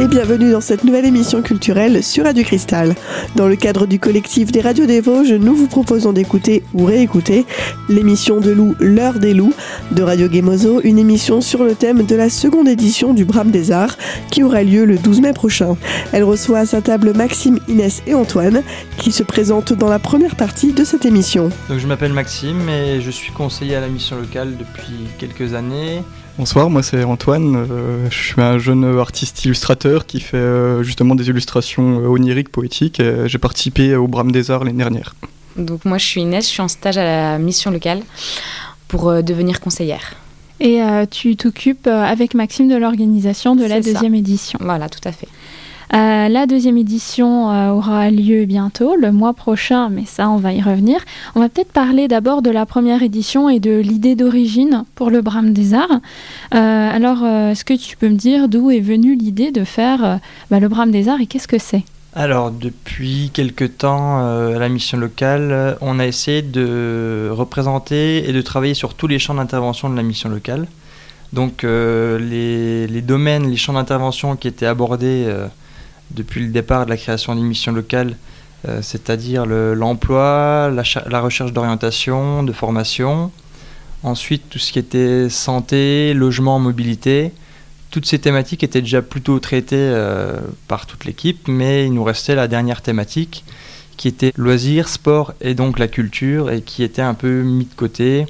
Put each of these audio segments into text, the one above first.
et bienvenue dans cette nouvelle émission culturelle sur Radio Cristal. Dans le cadre du collectif des radios des Vosges, nous vous proposons d'écouter ou réécouter l'émission de loup L'heure des loups de Radio Gemozo, une émission sur le thème de la seconde édition du Brame des Arts qui aura lieu le 12 mai prochain. Elle reçoit à sa table Maxime, Inès et Antoine qui se présentent dans la première partie de cette émission. Donc je m'appelle Maxime et je suis conseiller à la mission locale depuis quelques années. Bonsoir, moi c'est Antoine. Euh, je suis un jeune artiste illustrateur qui fait euh, justement des illustrations euh, oniriques, poétiques. J'ai participé au Brame des Arts l'année dernière. Donc moi je suis Inès, je suis en stage à la mission locale pour devenir conseillère. Et tu t'occupes avec Maxime de l'organisation de la deuxième édition. Voilà, tout à fait. Euh, la deuxième édition euh, aura lieu bientôt, le mois prochain, mais ça, on va y revenir. On va peut-être parler d'abord de la première édition et de l'idée d'origine pour le Brame des Arts. Euh, alors, est-ce que tu peux me dire d'où est venue l'idée de faire bah, le Brame des Arts et qu'est-ce que c'est? Alors, depuis quelque temps, à la mission locale, on a essayé de représenter et de travailler sur tous les champs d'intervention de la mission locale. Donc, les, les, domaines, les champs d'intervention qui étaient abordés depuis le départ de la création d'une mission locale, euh, c'est-à-dire l'emploi, la, recherche d'orientation, de formation. Ensuite, tout ce qui était santé, logement, mobilité. Toutes ces thématiques étaient déjà plutôt traitées euh, par toute l'équipe, mais il nous restait la dernière thématique qui était loisirs, sport et donc la culture, et qui était un peu mis de côté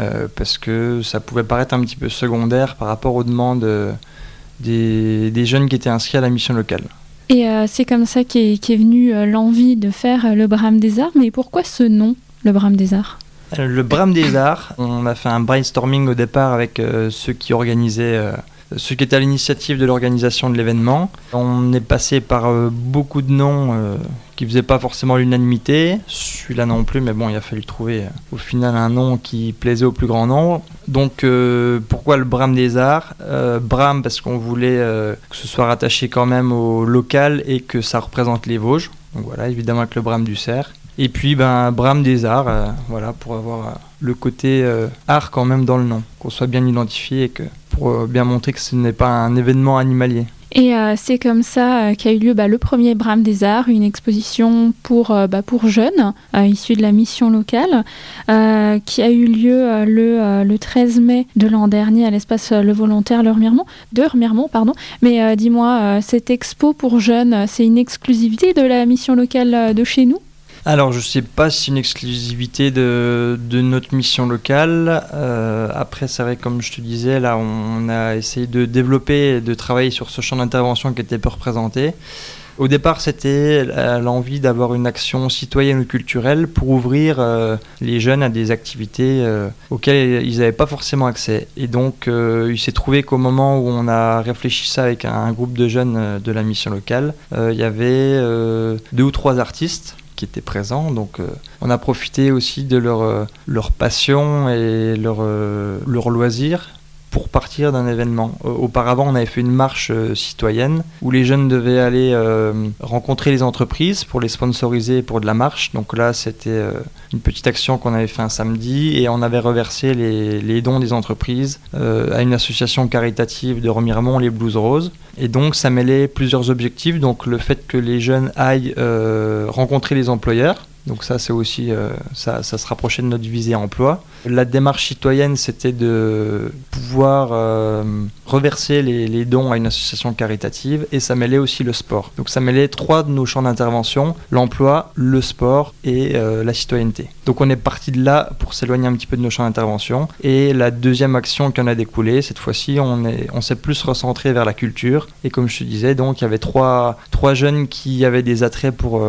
euh, parce que ça pouvait paraître un petit peu secondaire par rapport aux demandes des, jeunes qui étaient inscrits à la mission locale. Et euh, c'est comme ça qu'est est, venue euh, l'envie de faire euh, le Brame des Arts. Mais pourquoi ce nom, le Brame des Arts? Le Brame des Arts, on a fait un brainstorming au départ avec ceux qui organisaient ce qui était à l'initiative de l'organisation de l'événement. On est passé par euh, beaucoup de noms euh, qui ne faisaient pas forcément l'unanimité. Celui-là non plus, mais bon, il a fallu trouver euh, au final un nom qui plaisait au plus grand nombre. Donc pourquoi le Brame des Arts? Brame parce qu'on voulait que ce soit rattaché quand même au local et que ça représente les Vosges. Donc voilà, évidemment avec le Brame du Cerf. Et puis ben, Brame des Arts, voilà, pour avoir le côté art quand même dans le nom, qu'on soit bien identifié et que pour euh, bien montrer que ce n'est pas un événement animalier. Et euh, c'est comme ça euh, qu'a eu lieu bah, le premier Brame des Arts, une exposition pour, bah, jeunes, issus de la mission locale, qui a eu lieu le, le 13 mai de l'an dernier à l'espace Le Volontaire Le Remiremont, de Remiremont. Pardon. Mais dis-moi, cette expo pour jeunes, c'est une exclusivité de la mission locale de chez nous? Alors, je ne sais pas si c'est une exclusivité de, notre mission locale. Euh, après, c'est vrai, comme je te disais, là, on, a essayé de développer et de travailler sur ce champ d'intervention qui était peu représenté. Au départ, c'était l'envie d'avoir une action citoyenne ou culturelle pour ouvrir euh, les jeunes à des activités euh, auxquelles ils n'avaient pas forcément accès. Et donc, il s'est trouvé qu'au moment où on a réfléchi ça avec un groupe de jeunes de la mission locale, il y avait deux ou trois artistes qui étaient présents. Donc euh, on a profité aussi de leur, euh, leur passion et leur, euh, leur loisir pour partir d'un événement. Auparavant, on avait fait une marche citoyenne où les jeunes devaient aller rencontrer les entreprises pour les sponsoriser pour de la marche. Donc là, c'était une petite action qu'on avait fait un samedi et on avait reversé les, les dons des entreprises à une association caritative de Remiremont, les Blues Roses. Et donc ça mêlait plusieurs objectifs, donc le fait que les jeunes aillent euh, rencontrer les employeurs, donc ça, c'est aussi, euh, ça, se rapprochait de notre visée emploi. La démarche citoyenne, c'était de pouvoir euh, reverser les, dons à une association caritative et ça mêlait aussi le sport. Donc ça mêlait trois de nos champs d'intervention, l'emploi, le sport et euh, la citoyenneté. Donc on est parti de là pour s'éloigner un petit peu de nos champs d'intervention. Et la deuxième action qui en a découlé, cette fois-ci, on s'est plus recentré vers la culture. Et comme je te disais, donc il y avait trois, trois jeunes qui avaient des attraits pour,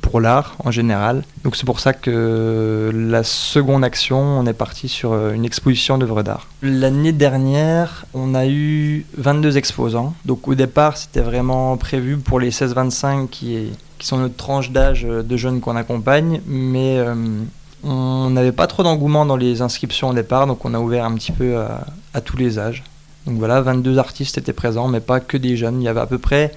pour l'art en général donc c'est pour ça que la seconde action, on est parti sur euh, une exposition d'œuvres d'art. L'année dernière, on a eu 22 exposants. Donc au départ, c'était vraiment prévu pour les 16-25 qui, sont notre tranche d'âge euh, de jeunes qu'on accompagne, mais euh, on n'avait pas trop d'engouement dans les inscriptions au départ, donc on a ouvert un petit peu à tous les âges. Donc voilà, 22 artistes étaient présents, mais pas que des jeunes. Il y avait à peu près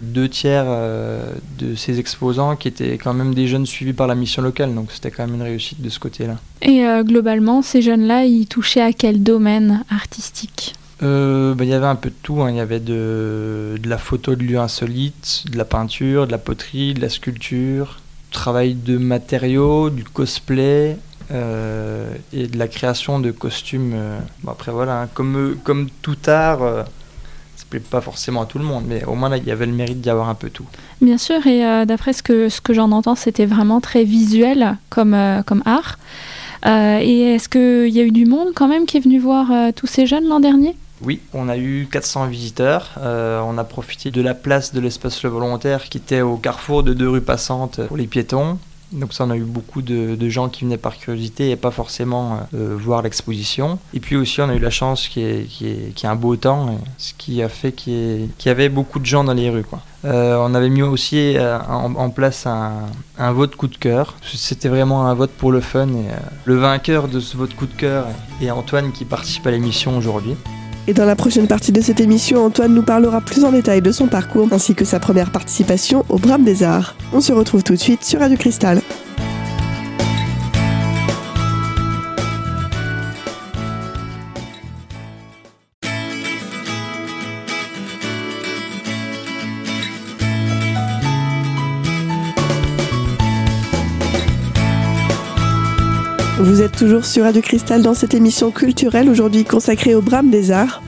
deux tiers euh, de ces exposants qui étaient quand même des jeunes suivis par la mission locale, donc c'était quand même une réussite de ce côté-là. Et euh, globalement, ces jeunes-là, ils touchaient à quel domaine artistique? Euh, bah, Il y avait un peu de tout. hein. Il y avait de, de la photo de lieux insolites, de la peinture, de la poterie, de la sculpture, du travail de matériaux, du cosplay et de la création de costumes. Bon, après, voilà, hein, comme, comme tout art, plaît pas forcément à tout le monde, mais au moins là, il y avait le mérite d'y avoir un peu tout. Bien sûr, et euh, d'après ce que, ce que j'en entends, c'était vraiment très visuel comme, euh, comme art. Euh, et est-ce qu'il y a eu du monde quand même qui est venu voir tous ces jeunes l'an dernier? Oui, on a eu 400 visiteurs. Euh, on a profité de la place de l'espace Le Volontaire qui était au carrefour de deux rues passantes pour les piétons. Donc ça, on a eu beaucoup de, gens qui venaient par curiosité et pas forcément euh, voir l'exposition. Et puis aussi, on a eu la chance qu'il y ait, un beau temps, ce qui a fait qu'il y, avait beaucoup de gens dans les rues. Euh, on avait mis aussi euh, en, place un, vote coup de cœur. C'était vraiment un vote pour le fun. Et, euh, le vainqueur de ce vote coup de cœur est Antoine qui participe à l'émission aujourd'hui. Et dans la prochaine partie de cette émission, Antoine nous parlera plus en détail de son parcours ainsi que sa première participation au Brame des Arts. On se retrouve tout de suite sur Radio Cristal. Vous êtes toujours sur Radio Cristal dans cette émission culturelle aujourd'hui consacrée au Brame des Arts.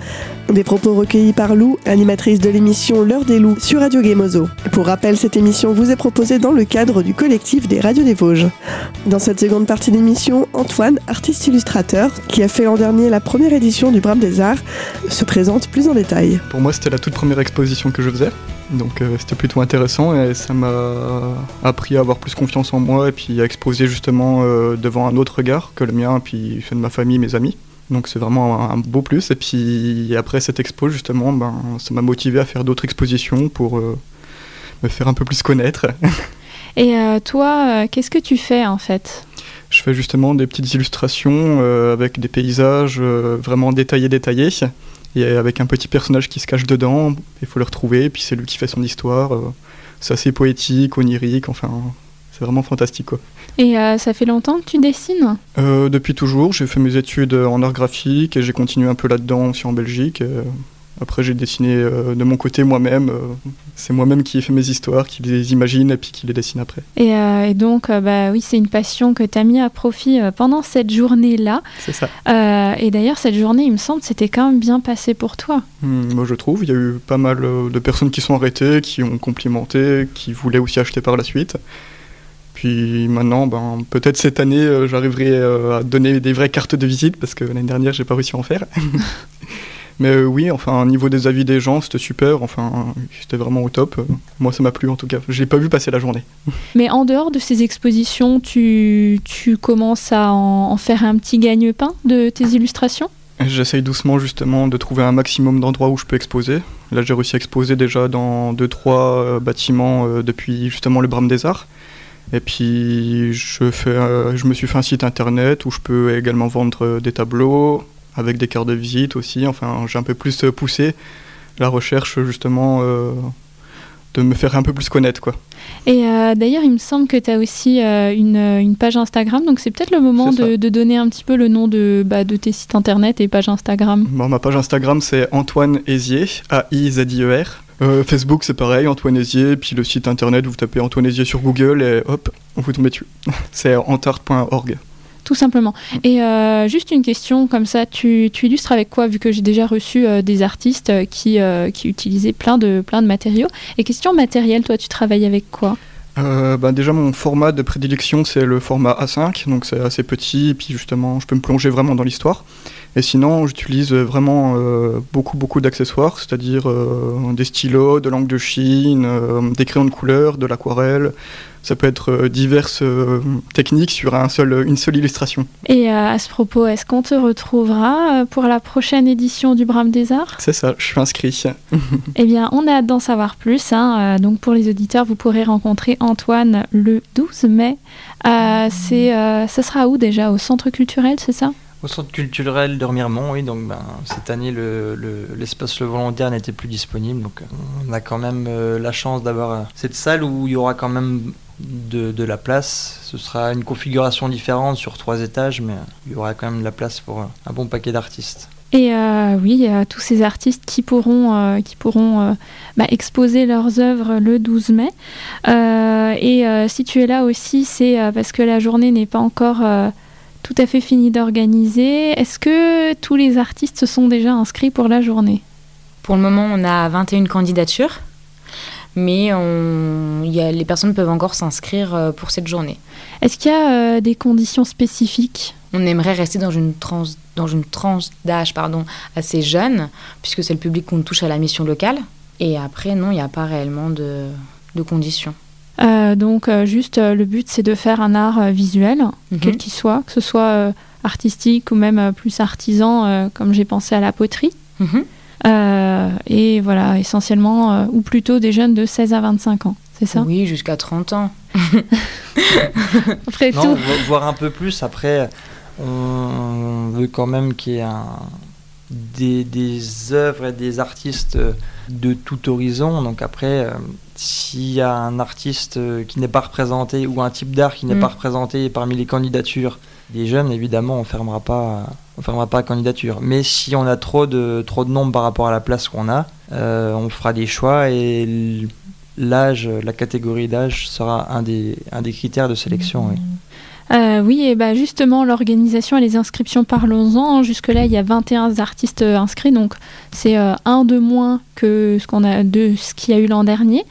Des propos recueillis par Lou, animatrice de l'émission L'heure des loups sur Radio Gémozo. Pour rappel, cette émission vous est proposée dans le cadre du collectif des radios des Vosges. Dans cette seconde partie d'émission, Antoine, artiste illustrateur, qui a fait l'an dernier la première édition du Brame des Arts, se présente plus en détail. Pour moi, c'était la toute première exposition que je faisais. Donc euh, c'était plutôt intéressant et ça m'a appris à avoir plus confiance en moi et puis à exposer justement euh, devant un autre regard que le mien, puis ceux de ma famille, mes amis. Donc c'est vraiment un, beau plus. Et puis après cette expo, justement, ben, ça m'a motivé à faire d'autres expositions pour euh, me faire un peu plus connaître. Et toi, qu'est-ce que tu fais en fait? Je fais justement des petites illustrations avec des paysages vraiment détaillés, détaillés. Et avec un petit personnage qui se cache dedans, il faut le retrouver, et puis c'est lui qui fait son histoire. euh, c'est assez poétique, onirique, enfin, c'est vraiment fantastique quoi. Et euh, ça fait longtemps que tu dessines? Euh, depuis toujours, j'ai fait mes études en art graphique et j'ai continué un peu là-dedans aussi en Belgique. Après, j'ai dessiné euh, de mon côté moi-même. euh, c'est moi-même qui ai fait mes histoires, qui les imagine et puis qui les dessine après. et, euh, et donc, euh, bah oui, c'est une passion que tu as mis à profit pendant cette journée-là. C'est ça. Et d'ailleurs, cette journée, il me semble, c'était quand même bien passé pour toi. Hmm, moi, je trouve. Il y a eu pas mal de personnes qui sont arrêtées, qui ont complimenté, qui voulaient aussi acheter par la suite. Puis maintenant, ben, peut-être cette année, euh, j'arriverai euh, à donner des vraies cartes de visite parce que l'année dernière, j'ai pas réussi à en faire. Mais euh, oui, enfin, au niveau des avis des gens, c'était super. Enfin, c'était vraiment au top. Moi, ça m'a plu en tout cas. Je l'ai pas vu passer la journée. Mais en dehors de ces expositions, tu, tu commences à en, en faire un petit gagne-pain de tes illustrations? J'essaye doucement justement de trouver un maximum d'endroits où je peux exposer. Là, j'ai réussi à exposer déjà dans deux trois euh, bâtiments euh, depuis justement le Brame des Arts. Et puis, je, fais, je me suis fait un site internet où je peux également vendre des tableaux avec des cartes de visite aussi. Enfin, j'ai un peu plus euh, poussé la recherche justement euh, de me faire un peu plus connaître quoi. Et euh, d'ailleurs, il me semble que tu as aussi euh, une, une page Instagram, donc c'est peut-être le moment de, de donner un petit peu le nom de, bah, de tes sites internet et page Instagram. Bon, ma page Instagram c'est Antoine A-I-Z-I-E-R. Euh, Facebook c'est pareil, Antoine Hézier, puis le site internet vous tapez Antoine Hézier sur Google et hop, vous tombez dessus. c'est antart.org. Tout simplement. Et euh, juste une question comme ça, tu, illustres avec quoi, vu que j'ai déjà reçu euh, des artistes euh, qui, qui utilisaient plein de, plein de matériaux? Et question matérielle, toi, tu travailles avec quoi? Bah, déjà mon format de prédilection c'est le format A5, donc c'est assez petit, et puis justement je peux me plonger vraiment dans l'histoire. Et sinon j'utilise vraiment beaucoup beaucoup d'accessoires, c'est-à-dire des stylos, de l'encre de Chine, des crayons de couleur, de l'aquarelle. Ça peut être euh, diverses euh, techniques sur un seul, une seule illustration. Et euh, à ce propos, est-ce qu'on te retrouvera pour la prochaine édition du Brame des Arts? C'est ça, je suis inscrit. Eh bien, on a hâte d'en savoir plus. hein. Donc, pour les auditeurs, vous pourrez rencontrer Antoine le 12 mai. Euh, c'est, euh, ça sera où déjà? Au Centre culturel, c'est ça? Au centre culturel de Remiremont, oui, donc ben, cette année le- le- l'espace le, volontaire n'était plus disponible, donc on a quand même euh, la chance d'avoir euh, cette salle où il y aura quand même de, de la place. Ce sera une configuration différente sur trois étages, mais euh, il y aura quand même de la place pour euh, un bon paquet d'artistes. Et euh, oui, il y a tous ces artistes qui pourront, euh, qui pourront euh, bah, exposer leurs œuvres le 12 mai. et si tu es là aussi, c'est parce que la journée n'est pas encore tout à fait finie d'organiser. Est-ce que tous les artistes se sont déjà inscrits pour la journée? Pour le moment, on a 21 candidatures, mais on, y a, les personnes peuvent encore s'inscrire pour cette journée. Est-ce qu'il y a des conditions spécifiques? On aimerait rester dans une, tranche dans une tranche d'âge pardon, assez jeune, puisque c'est le public qu'on touche à la mission locale. Et après, non, il n'y a pas réellement de, de conditions. Euh, donc, euh, juste, euh, le but, c'est de faire un art visuel, mhm. quel qu'il soit, que ce soit artistique ou même plus artisan, comme j'ai pensé à la poterie. Mhm. Et voilà, essentiellement, ou plutôt des jeunes de 16 à 25 ans, c'est ça? Oui, jusqu'à 30 ans. après non, tout. Voir un peu plus, après, on veut quand même qu'il y ait des, des, œuvres et des artistes de tout horizon. Donc après, euh, s'il y a un artiste euh, qui n'est pas représenté ou un type d'art qui n'est mm. pas représenté parmi les candidatures des jeunes, évidemment, on fermera pas, on fermera pas la candidature. Mais si on a trop de trop de nombres par rapport à la place qu'on a, euh, on fera des choix et l'âge, la catégorie d'âge sera un des, un des critères de sélection. Oui. Euh, oui, et bah justement, l'organisation et les inscriptions, parlons-en. Jusque-là, il y a 21 artistes euh, inscrits, donc c'est un de moins que ce qu'on a de ce qu'il y a eu l'an dernier.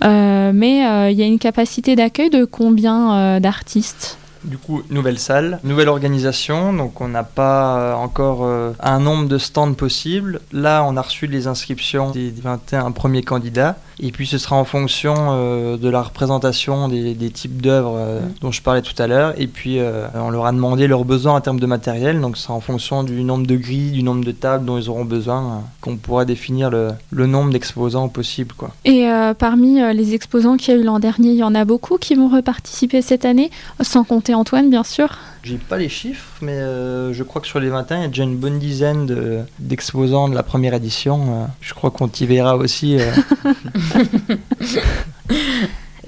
mais il y a une capacité d'accueil de combien d'artistes? Du coup, nouvelle salle, nouvelle organisation, donc on n'a pas euh, encore euh, un nombre de stands possible. Là, on a reçu les inscriptions des 21 premiers candidats, et puis ce sera en fonction euh, de la représentation des, types d'œuvres dont je parlais tout à l'heure, et puis on leur a demandé leurs besoins en termes de matériel, donc c'est en fonction du nombre de grilles, du nombre de tables dont ils auront besoin, qu'on pourra définir le, le nombre d'exposants possible. Quoi. Et parmi les exposants qu'il y a eu l'an dernier, il y en a beaucoup qui vont reparticiper cette année, sans compter Antoine, bien sûr. J'ai pas les chiffres, mais euh, je crois que sur les 21, il y a déjà une bonne dizaine d'exposants de, la première édition. Euh, je crois qu'on t'y verra aussi. Euh.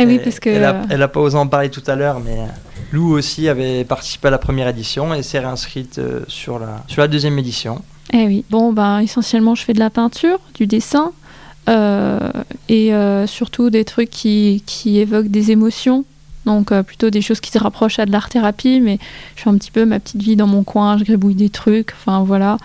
Eh oui, parce que... Elle a, pas osé en parler tout à l'heure, mais Lou aussi avait participé à la première édition et s'est réinscrite sur, la, sur la deuxième édition. Eh oui, bon, ben, essentiellement, je fais de la peinture, du dessin, et surtout des trucs qui, qui évoquent des émotions donc euh, plutôt des choses qui se rapprochent à de l'art-thérapie, mais je fais un petit peu ma petite vie dans mon coin, je gribouille des trucs, enfin voilà.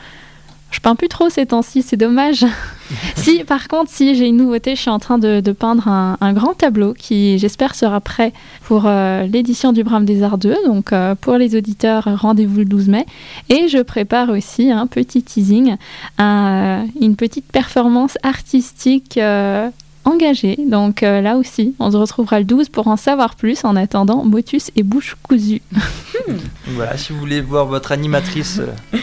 Je peins plus trop ces temps-ci, c'est dommage. si, par contre, si j'ai une nouveauté, je suis en train de, peindre un, grand tableau qui, j'espère, sera prêt pour euh, l'édition du Brame des Arts 2. Donc, euh, pour les auditeurs, rendez-vous le 12 mai. Et je prépare aussi un petit teasing, une petite performance artistique engagé. Donc euh, là aussi, on se retrouvera le 12 pour en savoir plus. En attendant, motus et bouche cousue. voilà, si vous voulez voir votre animatrice euh,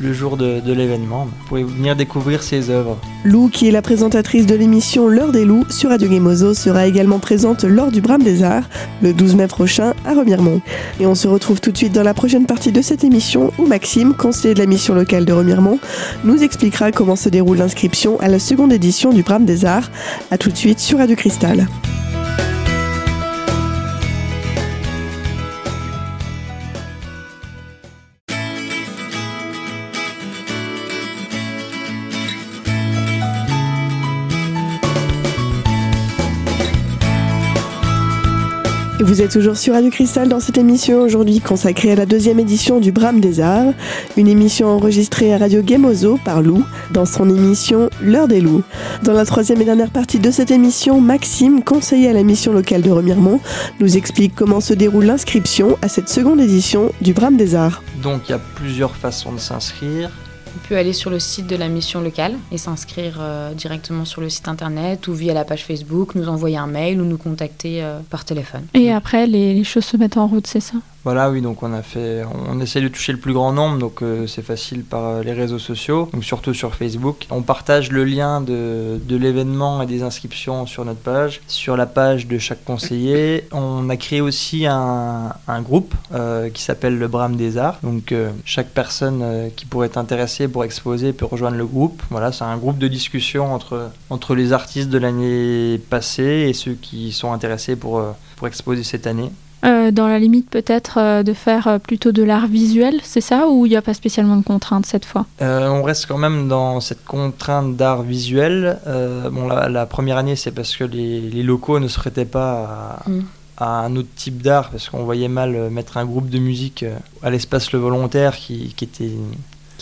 le jour de, l'événement. Vous pouvez venir découvrir ses œuvres. Lou, qui est la présentatrice de l'émission L'heure des loups sur Radio Gemozo, sera également présente lors du Brame des Arts le 12 mai prochain à Remiremont. Et on se retrouve tout de suite dans la prochaine partie de cette émission où Maxime, conseiller de la mission locale de Remiremont, nous expliquera comment se déroule l'inscription à la seconde édition du Brame des Arts. A tout de suite sur Radio Cristal. Vous êtes toujours sur Radio Cristal dans cette émission aujourd'hui consacrée à la deuxième édition du Brame des Arts, une émission enregistrée à Radio Gemozo par Lou dans son émission L'heure des loups. Dans la troisième et dernière partie de cette émission, Maxime, conseiller à la mission locale de Remiremont, nous explique comment se déroule l'inscription à cette seconde édition du Brame des Arts. Donc il y a plusieurs façons de s'inscrire. On peut aller sur le site de la mission locale et s'inscrire euh, directement sur le site internet ou via la page Facebook, nous envoyer un mail ou nous contacter euh, par téléphone. Et après, les choses se mettent en route, c'est ça? Voilà, oui, donc on a fait, on essaie de toucher le plus grand nombre, donc euh, c'est facile par euh, les réseaux sociaux, donc surtout sur Facebook. On partage le lien de, l'événement et des inscriptions sur notre page, sur la page de chaque conseiller. On a créé aussi un, groupe euh, qui s'appelle le Brame des Arts, donc chaque personne qui pourrait être intéressée pour exposer peut rejoindre le groupe. Voilà, c'est un groupe de discussion entre, les artistes de l'année passée et ceux qui sont intéressés pour exposer cette année. Euh, dans la limite peut-être euh, de faire euh, plutôt de l'art visuel, c'est ça Ou il n'y a pas spécialement de contrainte cette fois? On reste quand même dans cette contrainte d'art visuel. bon, la, première année, c'est parce que les, locaux ne se prêtaient pas à, mm. à un autre type d'art, parce qu'on voyait mal mettre un groupe de musique à l'espace Le Volontaire qui, qui était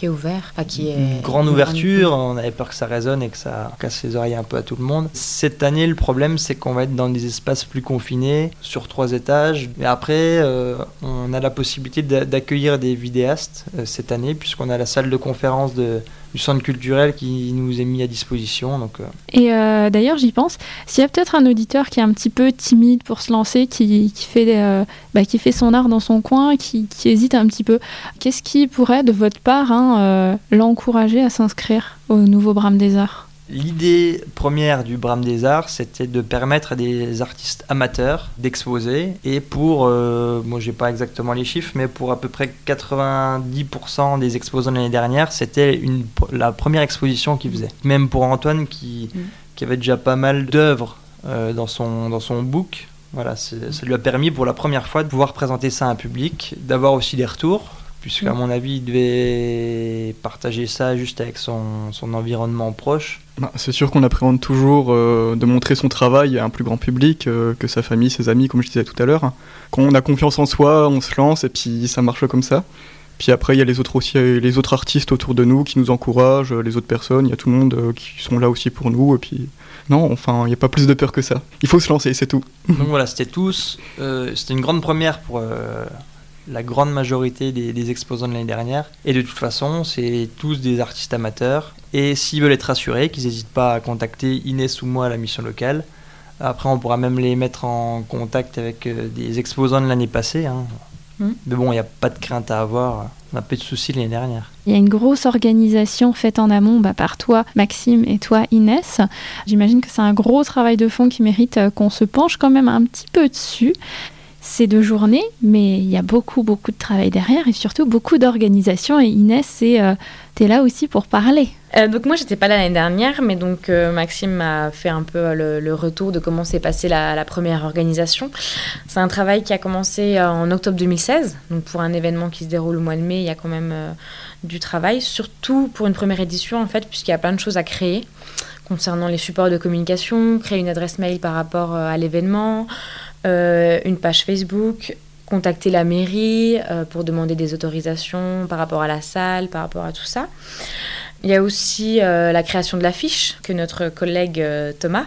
qui est ouvert, qui est une grande ouverture. On avait peur que ça résonne et que ça casse les oreilles un peu à tout le monde. Cette année, le problème, c'est qu'on va être dans des espaces plus confinés, sur trois étages. Mais après, euh, on a la possibilité d'accueillir des vidéastes euh, cette année, puisqu'on a la salle de conférence de du centre culturel qui nous est mis à disposition. Euh. Et euh, d'ailleurs, j'y pense, s'il y a peut-être un auditeur qui est un petit peu timide pour se lancer, qui, euh, bah, fait son art dans son coin, qui, qui hésite un petit peu, qu'est-ce qui pourrait, de votre part, hein, l'encourager à s'inscrire au nouveau Brame des Arts? L'idée première du Brame des Arts, c'était de permettre à des artistes amateurs d'exposer. Et pour, euh, moi j'ai pas exactement les chiffres, mais pour à peu près 90% des exposants l'année dernière, c'était la première exposition qu'ils faisaient. Même pour Antoine qui, mm. qui avait déjà pas mal d'œuvres euh, dans, son, dans son book, voilà, ça lui a permis pour la première fois de pouvoir présenter ça à un public, d'avoir aussi des retours puisqu'à mm. mon avis, il devait partager ça juste avec son, son environnement proche. Bah, c'est sûr qu'on appréhende toujours euh, de montrer son travail à un plus grand public euh, que sa famille, ses amis, comme je disais tout à l'heure. Quand on a confiance en soi, on se lance et puis ça marche comme ça. Puis après, il y a les autres aussi, les autres artistes autour de nous qui nous encouragent, les autres personnes, il y a tout le monde euh, qui sont là aussi pour nous. Et puis, non, enfin, il n'y a pas plus de peur que ça. Il faut se lancer, c'est tout. Donc voilà, c'était tous. c'était une grande première pour la grande majorité des, exposants de l'année dernière. Et de toute façon, c'est tous des artistes amateurs. Et s'ils veulent être rassurés, qu'ils n'hésitent pas à contacter Inès ou moi à la mission locale. Après, on pourra même les mettre en contact avec euh, des exposants de l'année passée. Hein. Hmm. Mais bon, il n'y a pas de crainte à avoir. On n'a pas eu de soucis l'année dernière. Il y a une grosse organisation faite en amont bah, par toi, Maxime, et toi, Inès. J'imagine que c'est un gros travail de fond qui mérite euh, qu'on se penche quand même un petit peu dessus ces deux journées, mais il y a beaucoup, beaucoup de travail derrière et surtout beaucoup d'organisation. Et Inès, euh, tu es là aussi pour parler. Euh, donc moi, j'étais pas là l'année dernière, mais donc euh, Maxime m'a fait un peu le, retour de comment s'est passée la, première organisation. C'est un travail qui a commencé en octobre 2016, donc pour un événement qui se déroule au mois de mai, il y a quand même du travail, surtout pour une première édition en fait, puisqu'il y a plein de choses à créer concernant les supports de communication, créer une adresse mail par rapport à l'événement, euh, une page Facebook, contacter la mairie euh, pour demander des autorisations par rapport à la salle, par rapport à tout ça. Il y a aussi euh, la création de l'affiche que notre collègue Thomas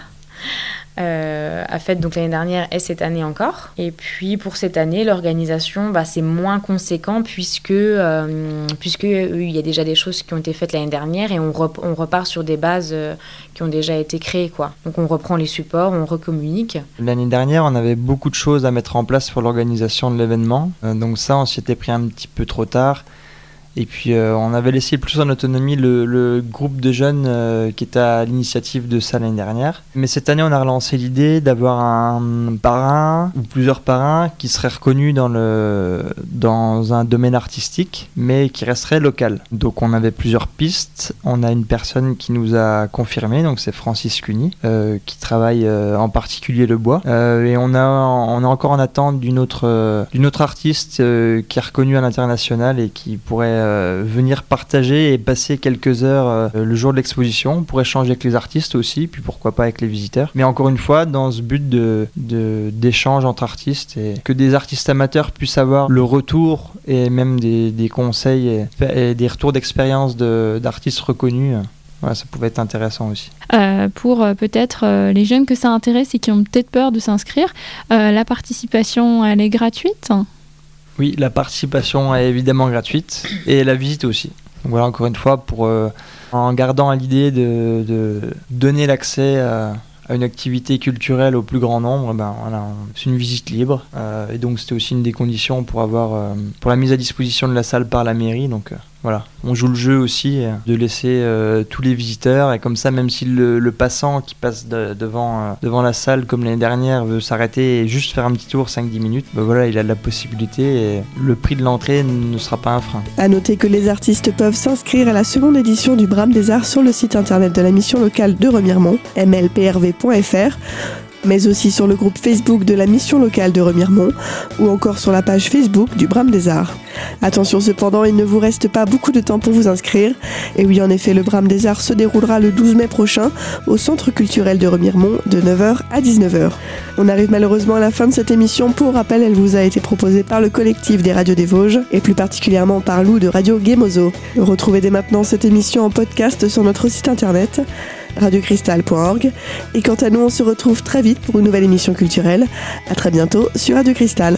euh, a fait donc l'année dernière et cette année encore. Et puis pour cette année, l'organisation, bah, c'est moins conséquent puisque euh, puisque euh, il y a déjà des choses qui ont été faites l'année dernière et on, on, repart sur des bases qui ont déjà été créées quoi. Donc on reprend les supports, on recommunique. L'année dernière, on avait beaucoup de choses à mettre en place pour l'organisation de l'événement. donc ça, on s'y était pris un petit peu trop tard. Et puis euh, on avait laissé plus en autonomie le, groupe de jeunes euh, qui était à l'initiative de ça l'année dernière. Mais cette année on a relancé l'idée d'avoir un parrain ou plusieurs parrains qui seraient reconnus dans, le, dans un domaine artistique mais qui resterait local. Donc on avait plusieurs pistes. On a une personne qui nous a confirmé, donc c'est Francis Cuny, euh, qui travaille en particulier le bois. et on, a, on est encore en attente d'une autre, d'une autre artiste qui est reconnue à l'international et qui pourrait euh, venir partager et passer quelques heures euh, le jour de l'exposition pour échanger avec les artistes aussi, puis pourquoi pas avec les visiteurs. Mais encore une fois, dans ce but de, d'échange entre artistes et que des artistes amateurs puissent avoir le retour et même des, des conseils et, des retours d'expérience de, d'artistes reconnus. Voilà, ça pouvait être intéressant aussi. Euh, pour peut-être les jeunes que ça intéresse et qui ont peut-être peur de s'inscrire, la participation, elle est gratuite? Oui, la participation est évidemment gratuite et la visite aussi. Voilà, encore une fois, pour, euh, en gardant l'idée de, de, donner l'accès à, une activité culturelle au plus grand nombre, ben voilà, c'est une visite libre. Euh, et donc c'était aussi une des conditions pour, avoir, euh, pour la mise à disposition de la salle par la mairie. Donc voilà, on joue le jeu aussi euh, de laisser euh, tous les visiteurs. Et comme ça, même si le, passant qui passe devant, euh, devant la salle comme l'année dernière veut s'arrêter et juste faire un petit tour 5-10 minutes, ben voilà, il a la possibilité et le prix de l'entrée ne sera pas un frein. A noter que les artistes peuvent s'inscrire à la seconde édition du Brame des Arts sur le site internet de la mission locale de Remiremont, mlprv.fr mais aussi sur le groupe Facebook de la mission locale de Remiremont ou encore sur la page Facebook du Brame des Arts. Attention cependant, il ne vous reste pas beaucoup de temps pour vous inscrire. Et oui, en effet, le Brame des Arts se déroulera le 12 mai prochain au Centre culturel de Remiremont de 9h à 19h. On arrive malheureusement à la fin de cette émission. Pour rappel, elle vous a été proposée par le collectif des radios des Vosges et plus particulièrement par Lou de Radio Gemozo. Retrouvez dès maintenant cette émission en podcast sur notre site internet radiocristal.org. Et quant à nous, on se retrouve très vite pour une nouvelle émission culturelle. À très bientôt sur Radio Cristal.